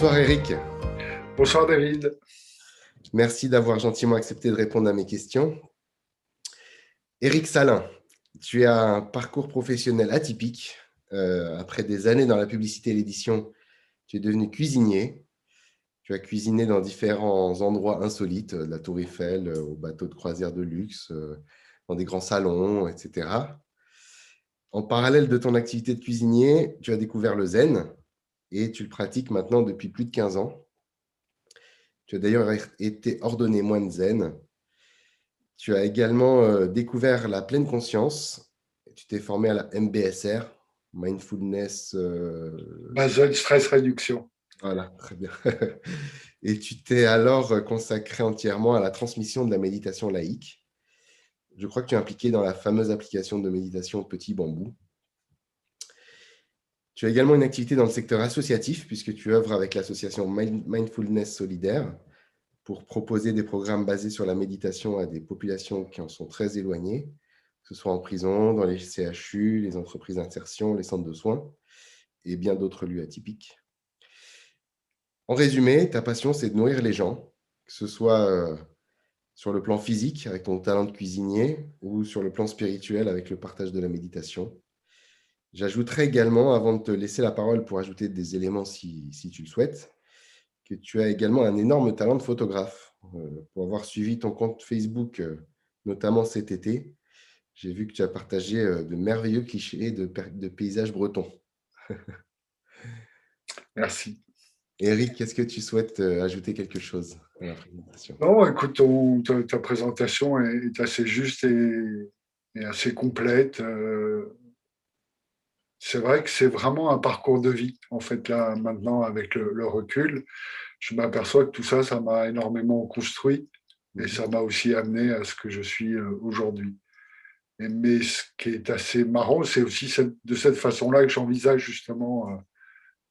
Bonsoir Eric. Bonsoir David. Merci d'avoir gentiment accepté de répondre à mes questions. Eric Salin, tu as un parcours professionnel atypique. Euh, après des années dans la publicité et l'édition, tu es devenu cuisinier. Tu as cuisiné dans différents endroits insolites, de la Tour Eiffel au bateau de croisière de luxe, euh, dans des grands salons, etc. En parallèle de ton activité de cuisinier, tu as découvert le zen et tu le pratiques maintenant depuis plus de 15 ans. Tu as d'ailleurs été ordonné moine zen. Tu as également euh, découvert la pleine conscience. Tu t'es formé à la MBSR, Mindfulness. Euh... Stress Réduction. Voilà, très bien. Et tu t'es alors consacré entièrement à la transmission de la méditation laïque je crois que tu es impliqué dans la fameuse application de méditation Petit Bambou. Tu as également une activité dans le secteur associatif, puisque tu œuvres avec l'association Mindfulness Solidaire pour proposer des programmes basés sur la méditation à des populations qui en sont très éloignées, que ce soit en prison, dans les CHU, les entreprises d'insertion, les centres de soins et bien d'autres lieux atypiques. En résumé, ta passion, c'est de nourrir les gens, que ce soit euh, sur le plan physique avec ton talent de cuisinier ou sur le plan spirituel avec le partage de la méditation. J'ajouterai également, avant de te laisser la parole pour ajouter des éléments si, tu le souhaites, que tu as également un énorme talent de photographe. Euh, pour avoir suivi ton compte Facebook, euh, notamment cet été, j'ai vu que tu as partagé euh, de merveilleux clichés de, de paysages bretons. Merci. Eric, est-ce que tu souhaites ajouter quelque chose à la présentation? Non, écoute, ta, présentation est, assez juste et, assez complète. Euh, c'est vrai que c'est vraiment un parcours de vie, en fait, là, maintenant, avec le, recul. Je m'aperçois que tout ça, ça m'a énormément construit et ça m'a aussi amené à ce que je suis euh, aujourd'hui. Mais ce qui est assez marrant, c'est aussi de cette façon-là que j'envisage justement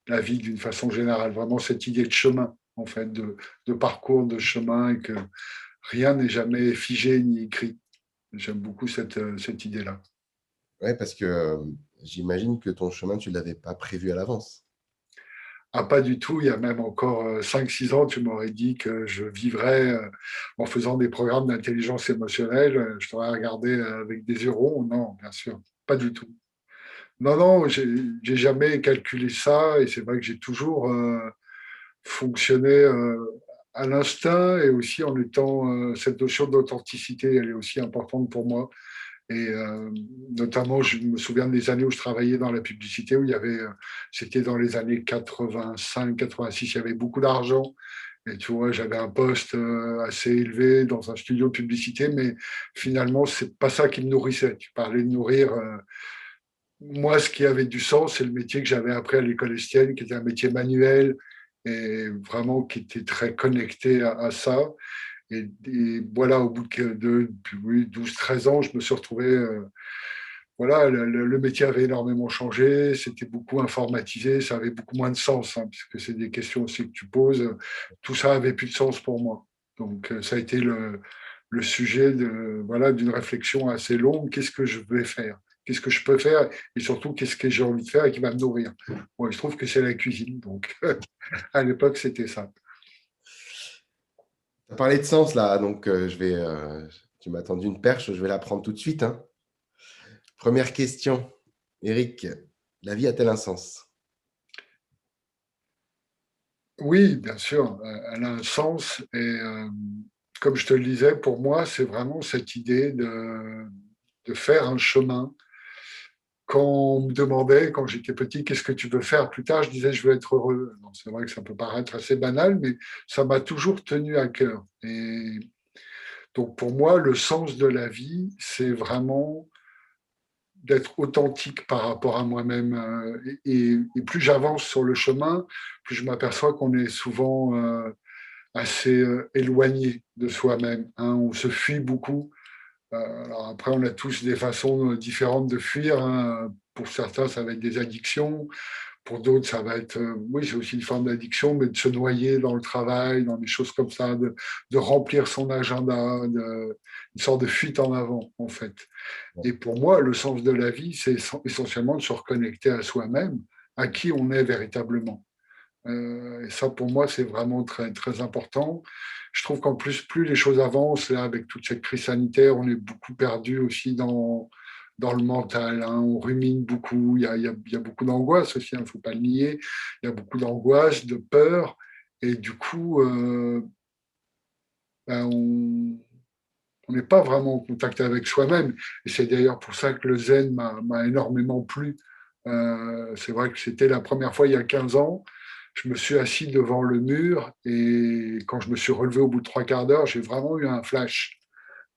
la vie d'une façon générale, vraiment cette idée de chemin, en fait, de, parcours, de chemin, et que rien n'est jamais figé ni écrit. J'aime beaucoup cette, euh, cette idée-là. Oui, parce que euh, j'imagine que ton chemin, tu ne l'avais pas prévu à l'avance. Ah, pas du tout. Il y a même encore 5-6 euh, ans, tu m'aurais dit que je vivrais en faisant des programmes d'intelligence émotionnelle. Je t'aurais regardé avec des euros. Non, bien sûr, pas du tout. Non, non, j'ai jamais calculé ça et c'est vrai que j'ai toujours euh, fonctionné euh, à l'instinct et aussi en étant euh, cette notion d'authenticité, elle est aussi importante pour moi. Et notamment, je me souviens des années où je travaillais dans la publicité, où il y avait, c'était dans les années 85, 86, il y avait beaucoup d'argent. Et tu vois, j'avais un poste assez élevé dans un studio de publicité, mais finalement, c'est pas ça qui me nourrissait. Tu parlais de nourrir moi, ce qui avait du sens, c'est le métier que j'avais appris à l'école estienne, qui était un métier manuel et vraiment qui était très connecté à, ça. Et, voilà, au bout de, 12-13 ans, je me suis retrouvé. Euh, voilà, le, métier avait énormément changé, c'était beaucoup informatisé, ça avait beaucoup moins de sens, hein, puisque c'est des questions aussi que tu poses. Tout ça avait plus de sens pour moi. Donc, euh, ça a été le, sujet de voilà d'une réflexion assez longue. Qu'est-ce que je vais faire? Qu'est-ce que je peux faire? Et surtout qu'est-ce que j'ai envie de faire et qui va me nourrir? Moi, je trouve que c'est la cuisine, donc à l'époque, c'était ça. Tu as parlé de sens là, donc euh, je vais, euh, tu m'as tendu une perche, je vais la prendre tout de suite. Hein. Première question, Eric, la vie a-t-elle un sens? Oui, bien sûr, elle a un sens et euh, comme je te le disais, pour moi, c'est vraiment cette idée de faire un chemin quand on me demandait, quand j'étais petit, qu'est-ce que tu veux faire plus tard, je disais, je veux être heureux. C'est vrai que ça peut paraître assez banal, mais ça m'a toujours tenu à cœur. Et donc pour moi, le sens de la vie, c'est vraiment d'être authentique par rapport à moi-même. Euh, et, plus j'avance sur le chemin, plus je m'aperçois qu'on est souvent euh, assez euh, éloigné de soi-même. Hein. On se fuit beaucoup alors après, on a tous des façons différentes de fuir. Hein. Pour certains, ça va être des addictions. Pour d'autres, ça va être, euh, oui, c'est aussi une forme d'addiction, mais de se noyer dans le travail, dans des choses comme ça, de, remplir son agenda, une sorte de fuite en avant, en fait. Et pour moi, le sens de la vie, c'est essentiellement de se reconnecter à soi-même, à qui on est véritablement. Euh, et ça, pour moi, c'est vraiment très, très important. Je trouve qu'en plus, plus les choses avancent, là, avec toute cette crise sanitaire, on est beaucoup perdu aussi dans, dans le mental. Hein. On rumine beaucoup. Il y a, y a, beaucoup d'angoisse aussi, il hein, ne faut pas le nier. Il y a beaucoup d'angoisse, de peur. Et du coup, euh, ben, on n'est pas vraiment en contact avec soi-même. Et c'est d'ailleurs pour ça que le zen m'a énormément plu. Euh, c'est vrai que c'était la première fois il y a 15 ans je me suis assis devant le mur et quand je me suis relevé au bout de trois quarts d'heure, j'ai vraiment eu un flash.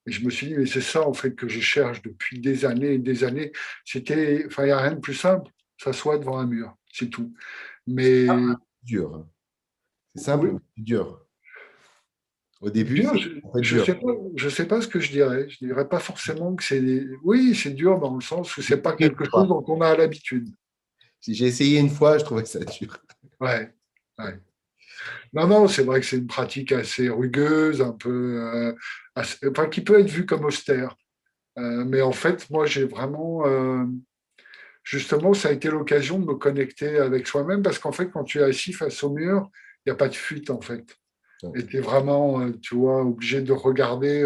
Et je me suis dit, mais c'est ça en fait que je cherche depuis des années et des années. C'était, enfin, il n'y a rien de plus simple, s'asseoir devant un mur, c'est tout. Mais c'est dur. C'est simple, dur? Au début, je ne sais, sais, pas ce que je dirais. Je ne dirais pas forcément que c'est. Oui, c'est dur dans le sens où ce n'est pas quelque chose dont on a l'habitude. Si j'ai essayé une fois, je trouvais ça dur. Ouais, Non, non, c'est vrai que c'est une pratique assez rugueuse, un peu, euh, enfin, qui peut être vue comme austère. Euh, mais en fait, moi, j'ai vraiment, euh, justement, ça a été l'occasion de me connecter avec soi-même parce qu'en fait, quand tu es assis face au mur, il n'y a pas de fuite, en fait. Et tu es vraiment, tu vois, obligé de regarder,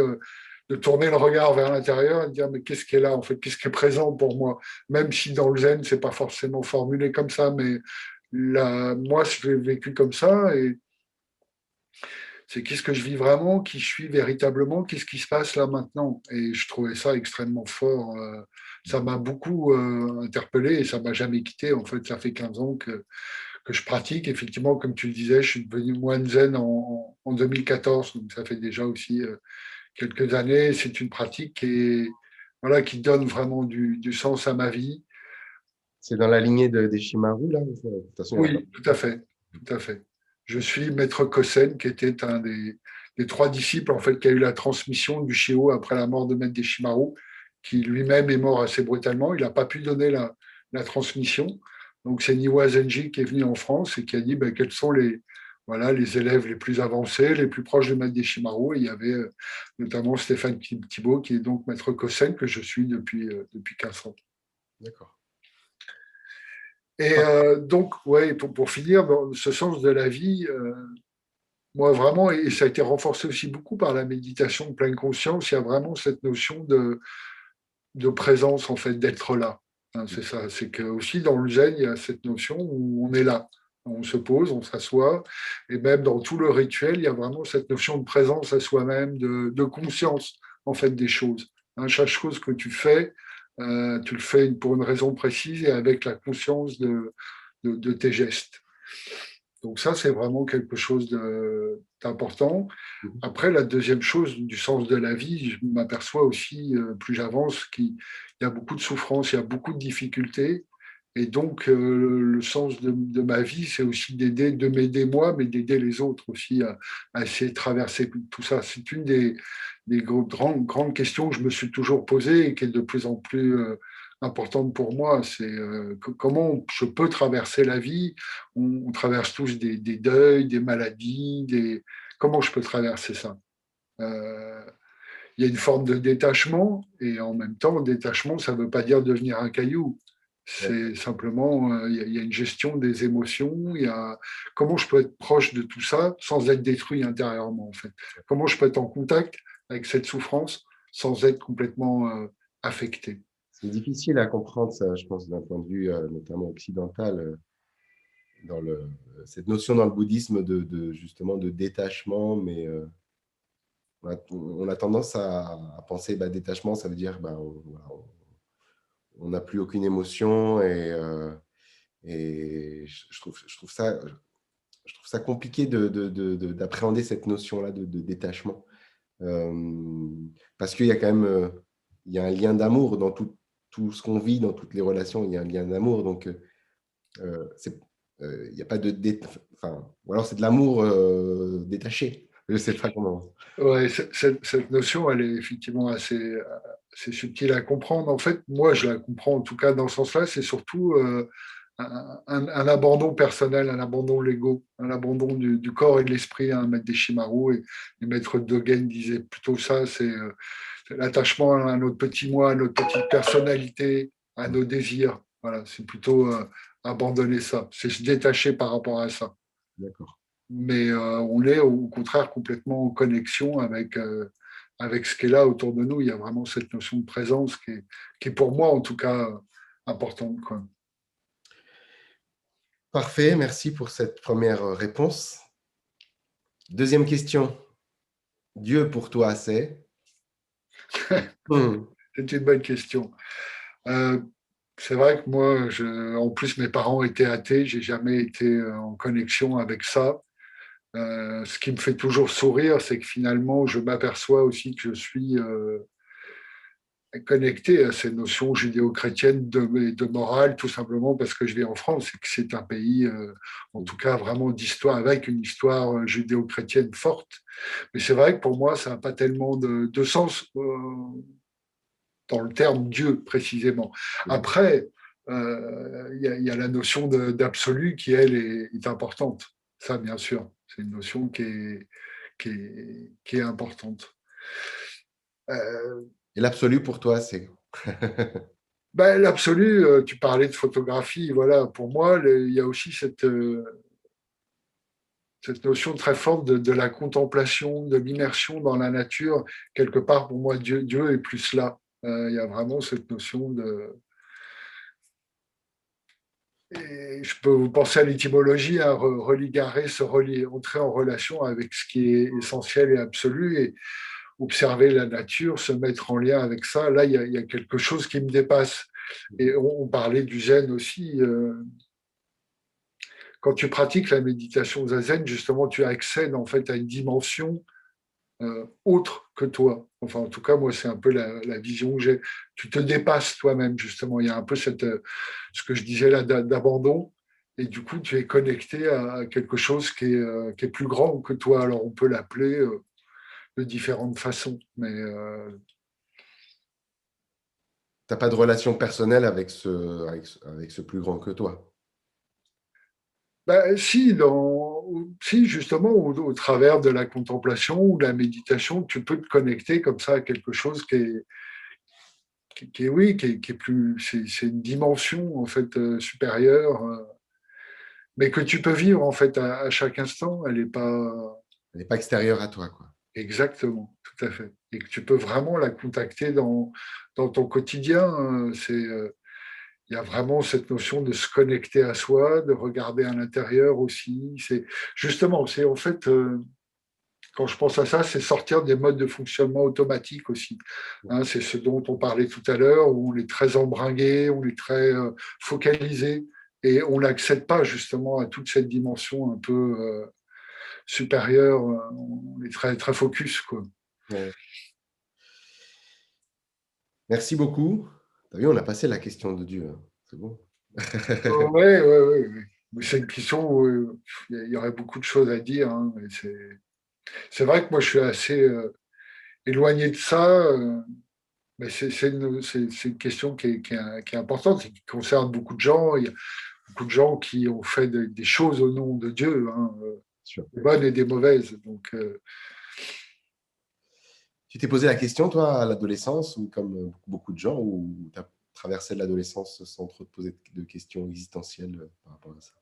de tourner le regard vers l'intérieur et de dire, mais qu'est-ce qui est là, en fait, qu'est-ce qui est présent pour moi? Même si dans le zen, c'est pas forcément formulé comme ça, mais moi, je l'ai vécu comme ça. Et c'est qu'est-ce que je vis vraiment, qui je suis véritablement, qu'est-ce qui se passe là maintenant? Et je trouvais ça extrêmement fort. Euh, ça m'a beaucoup euh, interpellé et ça m'a jamais quitté. En fait, ça fait 15 ans que, je pratique. Effectivement, comme tu le disais, je suis devenu moine zen en, en 2014, donc ça fait déjà aussi euh, quelques années. C'est une pratique qui, donne vraiment du sens à ma vie. C'est dans la lignée de, des Shimaru, là Oui, tout à fait. Tout à fait. Je suis Maître Kosen, qui était un des, trois disciples en fait, qui a eu la transmission du Shio après la mort de Maître Deshimaru, qui lui-même est mort assez brutalement. Il n'a pas pu donner la, transmission. Donc c'est Niwa Zenji qui est venu en France et qui a dit ben, quels sont les, voilà, les élèves les plus avancés, les plus proches de Maître Deshimaru. Et il y avait euh, notamment Stéphane Thibault, qui est donc Maître Kosen, que je suis depuis, euh, depuis 15 ans. D'accord. Et euh, donc, ouais, pour, pour, finir, ce sens de la vie, euh, moi vraiment, et ça a été renforcé aussi beaucoup par la méditation de pleine conscience, il y a vraiment cette notion de, de présence, en fait, d'être là. Hein, c'est ça, c'est que aussi dans le zen, il y a cette notion où on est là. On se pose, on s'assoit, et même dans tout le rituel, il y a vraiment cette notion de présence à soi-même, de, de conscience, en fait, des choses. Hein, chaque chose que tu fais, euh, tu le fais pour une raison précise et avec la conscience de, de, tes gestes. Donc ça, c'est vraiment quelque chose d'important. Mhm. Après, la deuxième chose du sens de la vie, je m'aperçois aussi, euh, plus j'avance, qu'il y a beaucoup de souffrances, il y a beaucoup de difficultés. Et donc, euh, le sens de, ma vie, c'est aussi d'aider, de m'aider moi, mais d'aider les autres aussi à, essayer de traverser tout ça. C'est une des, grandes, grandes questions que je me suis toujours posée et qui est de plus en plus euh, importante pour moi. C'est euh, comment je peux traverser la vie? On, traverse tous des, deuils, des maladies. Des... Comment je peux traverser ça? Il y a une forme de détachement, et en même temps, détachement, ça ne veut pas dire devenir un caillou. C'est simplement, euh, il y, a une gestion des émotions, il y a comment je peux être proche de tout ça sans être détruit intérieurement, en fait? Comment je peux être en contact avec cette souffrance sans être complètement euh, affecté. C'est difficile à comprendre je pense, d'un point de vue euh, notamment occidental, le, cette notion dans le bouddhisme de, justement de détachement, mais on, a, tendance à, penser bah, détachement, ça veut dire bah, on n'a plus aucune émotion et, euh, je, trouve, ça, compliqué d'appréhender de, cette notion-là de, détachement. Parce qu'il y a quand même il y a un lien d'amour dans tout, tout ce qu'on vit, dans toutes les relations, il y a un lien d'amour. Donc, il n'y a pas de. Enfin, ou alors c'est de l'amour détaché. Je ne sais pas comment. Ouais, cette, cette, notion, elle est effectivement assez, c'est subtil à comprendre. En fait, moi, je la comprends en tout cas dans ce sens-là. C'est surtout un, abandon personnel, un abandon l'ego, un abandon du, corps et de l'esprit. Un maître Deshimaru et, et maître Dogen disait plutôt ça c'est euh, l'attachement à notre petit moi, à notre petite personnalité, à nos désirs. Voilà, c'est plutôt euh, abandonner ça, c'est se détacher par rapport à ça. Mais on est au contraire complètement en connexion avec, avec ce qui est là autour de nous. Il y a vraiment cette notion de présence qui est, qui est pour moi, en tout cas, importante. Quoi. Parfait, merci pour cette première réponse. Deuxième question. Dieu pour toi, c'est? Hmm. C'est une bonne question. Euh, c'est vrai que moi, je, en plus, mes parents étaient athées, j'ai jamais été en connexion avec ça. Euh, ce qui me fait toujours sourire, c'est que finalement, je m'aperçois aussi que je suis euh, connecté à ces notions judéo-chrétiennes de, morale, tout simplement parce que je vis en France et que c'est un pays, euh, en tout cas, vraiment d'histoire, avec une histoire judéo-chrétienne forte. Mais c'est vrai que pour moi, ça n'a pas tellement de, sens dans le terme Dieu, précisément. Après, il y, a la notion d'absolu qui, elle, est, importante. Ça, bien sûr. C'est une notion qui est, qui est, importante. Euh, Et l'absolu pour toi, c'est ben, L'absolu, euh, tu parlais de photographie, voilà, pour moi, il y a aussi cette, euh, cette notion très forte de, la contemplation, de l'immersion dans la nature. Quelque part, pour moi, Dieu, est plus là. il y a vraiment cette notion de, et je peux vous penser à l'étymologie, à religarer, se relier, entrer en relation avec ce qui est essentiel et absolu et observer la nature, se mettre en lien avec ça. Là, il y a, quelque chose qui me dépasse. Et on, parlait du zen aussi. Euh, quand tu pratiques la méditation zazen, justement, tu accèdes en fait à une dimension euh, autre que toi. Enfin, en tout cas, moi, c'est un peu la, vision que j'ai. Tu te dépasses toi-même, justement. Il y a un peu cette, euh, ce que je disais là d'abandon. Et du coup, tu es connecté à quelque chose qui est, qui est plus grand que toi. Alors, on peut l'appeler de différentes façons. Mais. Tu n'as pas de relation personnelle avec ce, avec ce plus grand que toi? Ben, si, dans, si, justement, au, travers de la contemplation ou de la méditation, tu peux te connecter comme ça à quelque chose qui est, qui, est oui, qui est, plus, c'est une dimension en fait euh, supérieure, euh, mais que tu peux vivre en fait à, chaque instant. Elle n'est pas, elle n'est pas extérieure à toi, quoi. Exactement, tout à fait. Et que tu peux vraiment la contacter dans, dans ton quotidien. Euh, c'est il y a vraiment cette notion de se connecter à soi, de regarder à l'intérieur aussi. C'est justement, c'est en fait, euh, quand je pense à ça, c'est sortir des modes de fonctionnement automatique aussi. Hein, c'est ce dont on parlait tout à l'heure, où on est très embringué, on est très euh, focalisé, et on n'accède pas justement à toute cette dimension un peu euh, supérieure. On est très très focus quoi. Merci beaucoup vu, on a passé la question de Dieu. Hein. C'est bon. oui, oui, oui. C'est une question où il y aurait beaucoup de choses à dire. Hein, c'est vrai que moi, je suis assez euh, éloigné de ça. Euh, mais c'est une, une, question qui est, qui, est, qui est, importante et qui concerne beaucoup de gens. Il y a beaucoup de gens qui ont fait des choses au nom de Dieu, hein, euh, des bonnes et des mauvaises. Donc, tu t'es posé la question, toi, à l'adolescence, ou comme beaucoup de gens, ou tu as traversé l'adolescence sans trop te poser de questions existentielles euh, par rapport à ça?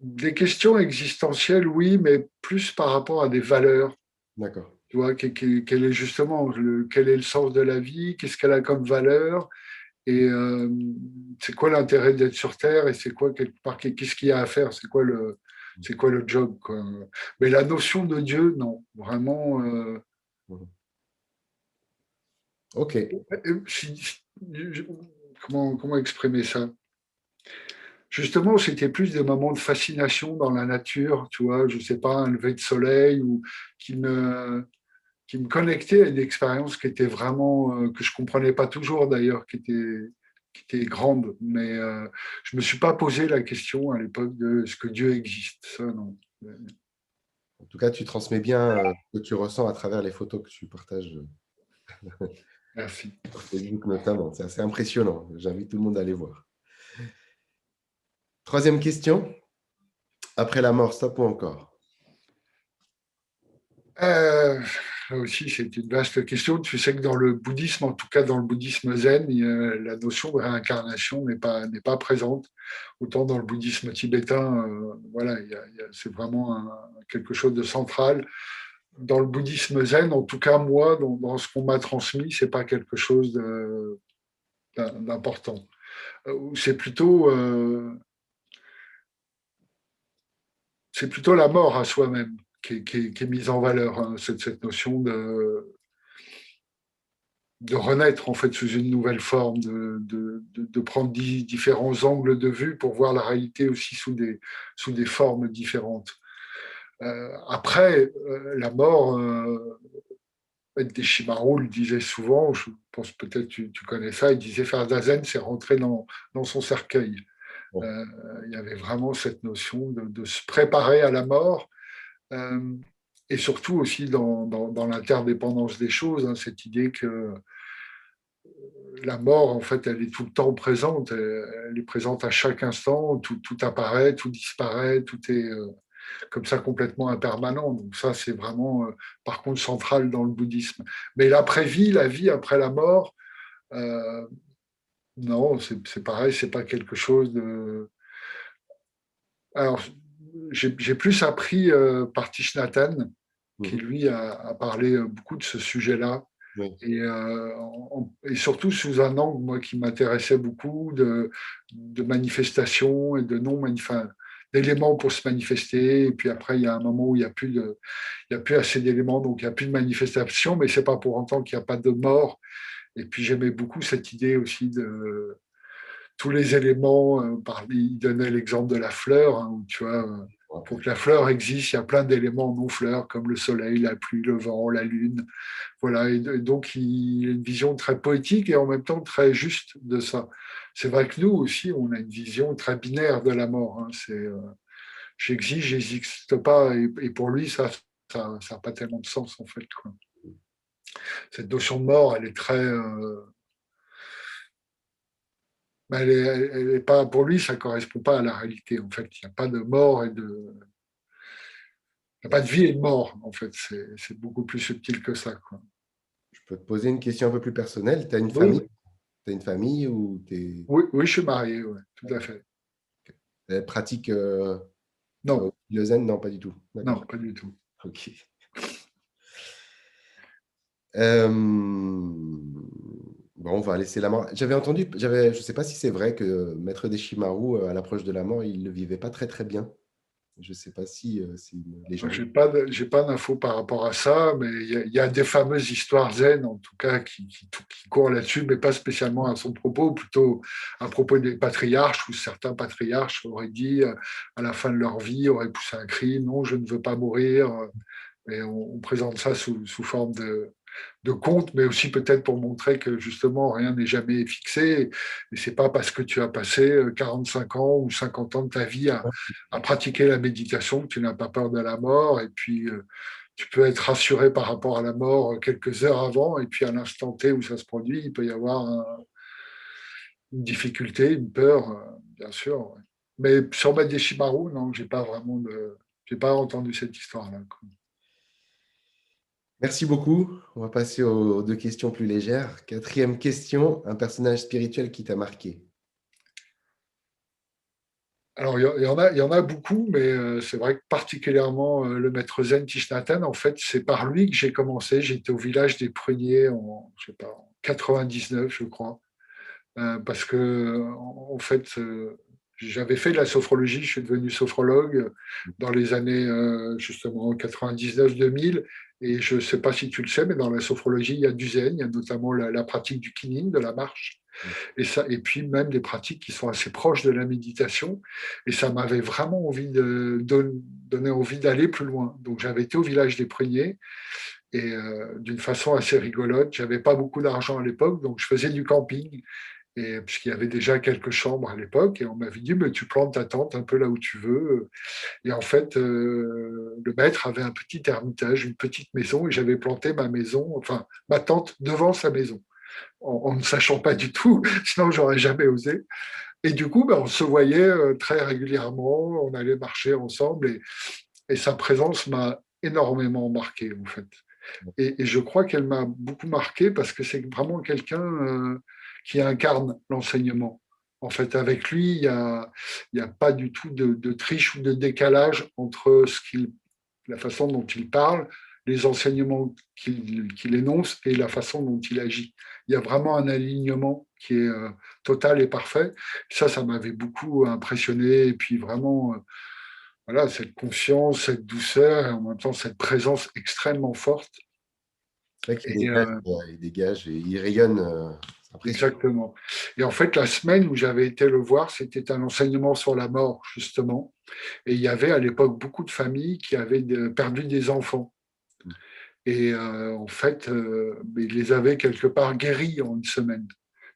Des questions existentielles, oui, mais plus par rapport à des valeurs. D'accord. Tu vois, quel, est justement le, quel est le sens de la vie, qu'est-ce qu'elle a comme valeur, et euh, c'est quoi l'intérêt d'être sur Terre, et c'est quoi quelque part, qu'est-ce qu'il y a à faire, c'est quoi le, c'est quoi le job quoi? Mais la notion de Dieu, non, vraiment. Euh. Ok. comment, comment exprimer ça? Justement, c'était plus des moments de fascination dans la nature, tu vois, je sais pas, un lever de soleil ou qui me, qui me connectait à une expérience qui était vraiment, euh, que je comprenais pas toujours d'ailleurs, qui était, qui était grande, mais euh, je ne me suis pas posé la question à l'époque de ce que Dieu existe. Ça, non. En tout cas, tu transmets bien euh, ce que tu ressens à travers les photos que tu partages. Merci. notamment. C'est assez impressionnant. J'invite tout le monde à aller voir. Troisième question. Après la mort, stop ou encore? Euh, aussi, c'est une vaste question. Tu sais que dans le bouddhisme, en tout cas dans le bouddhisme zen, la notion de réincarnation n'est pas, n'est pas présente. Autant dans le bouddhisme tibétain, euh, voilà, c'est vraiment quelque chose de central. Dans le bouddhisme zen, en tout cas moi, dans, ce qu'on m'a transmis, c'est pas quelque chose d'important. Euh, c'est plutôt, euh, c'est plutôt la mort à soi-même qui, est mise en valeur, hein, cette, notion de, de renaître en fait sous une nouvelle forme, de, prendre différents angles de vue pour voir la réalité aussi sous des, sous des formes différentes. Euh, après, euh, la mort, euh, Deshimaru le disait souvent, je pense peut-être tu, tu connais ça, il disait faire Dazen, c'est rentrer dans, dans son cercueil. Euh, il y avait vraiment cette notion de, se préparer à la mort euh, et surtout aussi dans, l'interdépendance des choses, hein, cette idée que euh, la mort, en fait, elle est tout le temps présente, elle, est présente à chaque instant, tout, apparaît, tout disparaît, tout est comme ça complètement impermanent. Donc ça, c'est vraiment, par contre, central dans le bouddhisme. Mais l'après-vie, la vie après la mort, non, c'est pareil, c'est pas quelque chose de. Alors, j'ai plus appris euh, par Tish Nathan, qui mmh. lui a, parlé euh, beaucoup de ce sujet-là. Et, euh, et, surtout sous un angle moi, qui m'intéressait beaucoup de, de manifestations et de non d'éléments pour se manifester. Et puis après, il y a un moment où il n'y a, plus de, il y a plus assez d'éléments, donc il n'y a plus de manifestation, mais ce n'est pas pour autant qu'il n'y a pas de mort. Et puis j'aimais beaucoup cette idée aussi de tous les éléments. Il donnait l'exemple de la fleur, hein, où tu vois, pour que la fleur existe, il y a plein d'éléments non fleurs comme le soleil, la pluie, le vent, la lune. Voilà, et donc il a une vision très poétique et en même temps très juste de ça. C'est vrai que nous aussi, on a une vision très binaire de la mort. Hein. C'est euh, j'existe, j'existe pas, et, pour lui, ça, n'a pas tellement de sens en fait. Cette notion de mort, elle est très. Euh, elle est, pas, pour lui, ça ne correspond pas à la réalité. En fait, il n'y a pas de mort et de. Il n'y a pas de vie et de mort, en fait. C'est beaucoup plus subtil que ça. Quoi. Je peux te poser une question un peu plus personnelle. Tu as une famille? As une famille ou es... oui, oui, je suis marié, ouais, tout à fait. Elle pratique euh, non. le zen? Non, pas du tout. Non, pas du tout. Ok. Euh, on va laisser la mort. J'avais entendu, je ne sais pas si c'est vrai que Maître Deshimaru, euh, à l'approche de la mort, il ne vivait pas très très bien. Je ne sais pas si, euh, gens. Je n'ai pas, d'infos par rapport à ça, mais il y, a des fameuses histoires zen, en tout cas, qui, courent là-dessus, mais pas spécialement à son propos, plutôt à propos des patriarches, où certains patriarches auraient dit, à la fin de leur vie, auraient poussé un cri Non, je ne veux pas mourir. Et on, présente ça sous forme de, de compte, mais aussi peut-être pour montrer que justement rien n'est jamais fixé. Et c'est pas parce que tu as passé 45 euh, ans ou 50 ans de ta vie à, pratiquer la méditation que tu n'as pas peur de la mort. Et puis euh, tu peux être rassuré par rapport à la mort quelques heures avant, et puis à l'instant T où ça se produit, il peut y avoir une difficulté, une peur, euh, bien sûr. Mais sur Madeshimaru, non, j'ai pas vraiment j'ai pas entendu cette histoire-là. Merci beaucoup. On va passer aux deux questions plus légères. Quatrième question, un personnage spirituel qui t'a marqué alors, il y, en a, y en a beaucoup, mais euh, c'est vrai que particulièrement euh, le maître Zen Tishnatan, en fait, c'est par lui que j'ai commencé. J'étais au village des Pruniers en 99, je crois. Euh, parce que, en, fait, j'avais fait de la sophrologie, je suis devenu sophrologue dans les années justement 99-2000 et je ne sais pas si tu le sais, mais dans la sophrologie, il y a du zen, il y a notamment la, pratique du kining, de la marche, et, ça, et puis même des pratiques qui sont assez proches de la méditation. Et ça m'avait vraiment envie de, donner envie d'aller plus loin. Donc j'avais été au village des Pruniers, et euh, d'une façon assez rigolote. J'avais pas beaucoup d'argent à l'époque, donc je faisais du camping et puisqu'il y avait déjà quelques chambres à l'époque, et on m'avait dit, mais tu plantes ta tente un peu là où tu veux. Et en fait, euh, le maître avait un petit ermitage, une petite maison, et j'avais planté ma maison, enfin ma tente devant sa maison, en, ne sachant pas du tout, sinon j'aurais jamais osé. Et du coup, ben, on se voyait euh, très régulièrement, on allait marcher ensemble, et, sa présence m'a énormément marqué en fait. Et, je crois qu'elle m'a beaucoup marqué parce que c'est vraiment quelqu'un euh, qui incarne l'enseignement. En fait, avec lui, il n'y a, a, pas du tout de, triche ou de décalage entre ce qu'il, la façon dont il parle, les enseignements qu'il énonce et la façon dont il agit. Il y a vraiment un alignement qui est euh, total et parfait. Ça, ça m'avait beaucoup impressionné. Et puis vraiment, euh, voilà, cette confiance, cette douceur et en même temps cette présence extrêmement forte. C'est vrai qu'il euh, dégage, et il rayonne. Exactement. Et en fait, la semaine où j'avais été le voir, c'était un enseignement sur la mort, justement. Et il y avait à l'époque beaucoup de familles qui avaient perdu des enfants. Mmh. Et euh, en fait, euh, il les avait quelque part guéris en une semaine.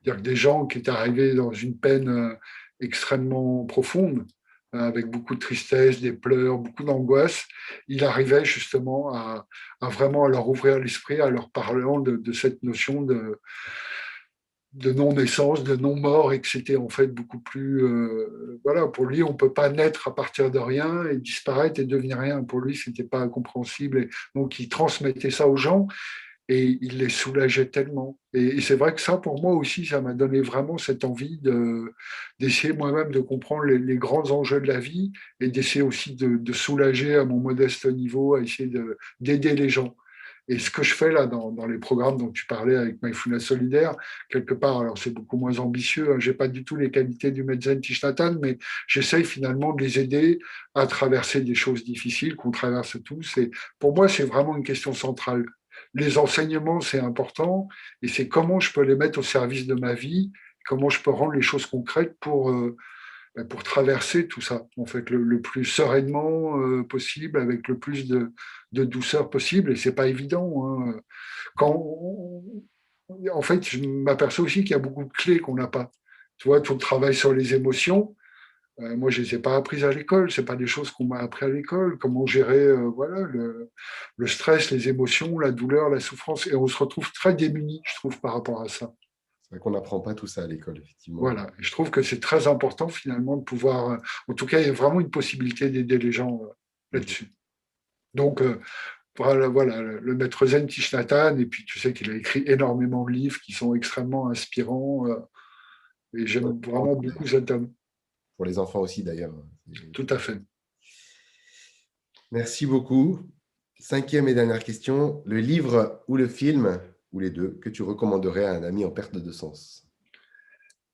C'est-à-dire que des gens qui étaient arrivés dans une peine euh, extrêmement profonde, avec beaucoup de tristesse, des pleurs, beaucoup d'angoisse, il arrivait justement à, vraiment leur ouvrir l'esprit, à leur parlant de cette notion de, de non-naissance, de non-mort, et que c'était en fait beaucoup plus... Euh, voilà, pour lui, on ne peut pas naître à partir de rien et disparaître et devenir rien. Pour lui, ce n'était pas incompréhensible. Et donc, il transmettait ça aux gens et il les soulageait tellement. Et, c'est vrai que ça, pour moi aussi, ça m'a donné vraiment cette envie d'essayer moi-même de comprendre les, grands enjeux de la vie et d'essayer aussi de, de, soulager à mon modeste niveau, à essayer d'aider les gens. Et ce que je fais là dans, les programmes dont tu parlais avec Mindfulness Solidaire, quelque part, alors c'est beaucoup moins ambitieux, hein, je n'ai pas du tout les qualités du médecin Tishnatan, mais j'essaye finalement de les aider à traverser des choses difficiles qu'on traverse tous. Et pour moi, c'est vraiment une question centrale. Les enseignements, c'est important, et c'est comment je peux les mettre au service de ma vie, comment je peux rendre les choses concrètes pour... Euh, pour traverser tout ça, en fait, le, plus sereinement euh, possible, avec le plus de, douceur possible. Et c'est pas évident. Hein. Quand en fait, je m'aperçois aussi qu'il y a beaucoup de clés qu'on n'a pas. Tu vois, tout le travail sur les émotions. Euh, moi, je ne les ai pas apprises à l'école. C'est pas des choses qu'on m'a appris à l'école. Comment gérer, euh, voilà, le, le, stress, les émotions, la douleur, la souffrance. Et on se retrouve très démunis, je trouve, par rapport à ça. C'est vrai qu'on n'apprend pas tout ça à l'école, effectivement. Voilà, je trouve que c'est très important finalement de pouvoir, euh, en tout cas, il y a vraiment une possibilité d'aider les gens euh, là-dessus. Donc, euh, voilà, voilà, le maître Zen Tishnatan, et puis tu sais qu'il a écrit énormément de livres qui sont extrêmement inspirants, et j'aime vraiment beaucoup cet homme. Pour les enfants aussi, d'ailleurs. Tout à fait. Merci beaucoup. Cinquième et dernière question, le livre ou le film ou les deux, que tu recommanderais à un ami en perte de sens?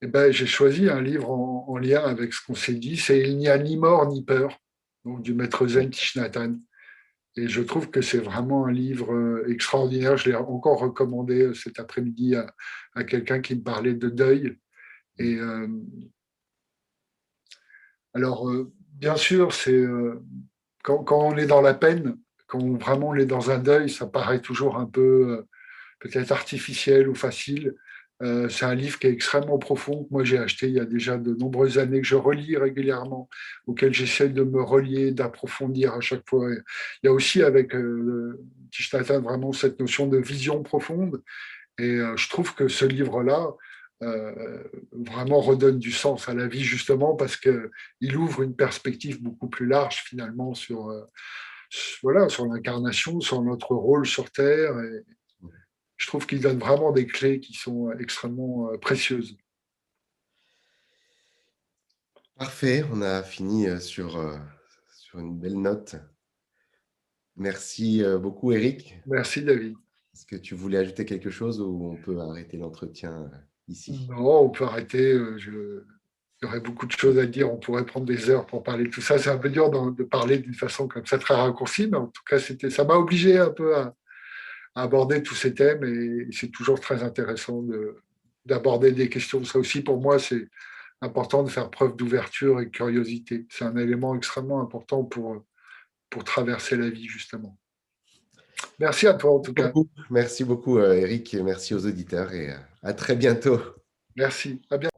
Eh ben, J'ai choisi un livre en, lien avec ce qu'on s'est dit, c'est Il n'y a ni mort ni peur, du maître Zen Tishnatan. Et je trouve que c'est vraiment un livre euh, extraordinaire. Je l'ai encore recommandé euh, cet après-midi à, quelqu'un qui me parlait de deuil. Et euh, alors, bien sûr, c'est quand, on est dans la peine, quand vraiment on est dans un deuil, ça paraît toujours un peu peut-être artificiel ou facile. Euh, c'est un livre qui est extrêmement profond, que moi j'ai acheté il y a déjà de nombreuses années, que je relis régulièrement, auquel j'essaie de me relier, d'approfondir à chaque fois. Il y a aussi avec euh, Tishnatan vraiment cette notion de vision profonde. Et euh, je trouve que ce livre-là euh, vraiment redonne du sens à la vie, justement parce qu'il ouvre une perspective beaucoup plus large finalement sur, voilà, sur l'incarnation, sur notre rôle sur Terre. Je trouve qu'il donne vraiment des clés qui sont euh, extrêmement euh, précieuses. Parfait, on a fini euh, sur, sur une belle note. Merci beaucoup, Eric. Merci, David. Est-ce que tu voulais ajouter quelque chose ou on peut arrêter l'entretien ici? Non, on peut arrêter. Je... Il y aurait beaucoup de choses à dire. On pourrait prendre des heures pour parler de tout ça. C'est un peu dur de parler d'une façon comme ça très raccourcie, mais en tout cas, ça m'a obligé un peu à, aborder tous ces thèmes et c'est toujours très intéressant d'aborder des questions. Ça aussi, pour moi, c'est important de faire preuve d'ouverture et de curiosité. C'est un élément extrêmement important pour, pour traverser la vie, justement. Merci à toi, en tout cas. Merci beaucoup, euh, Eric, et merci aux auditeurs, et euh, à très bientôt. Merci. À bientôt.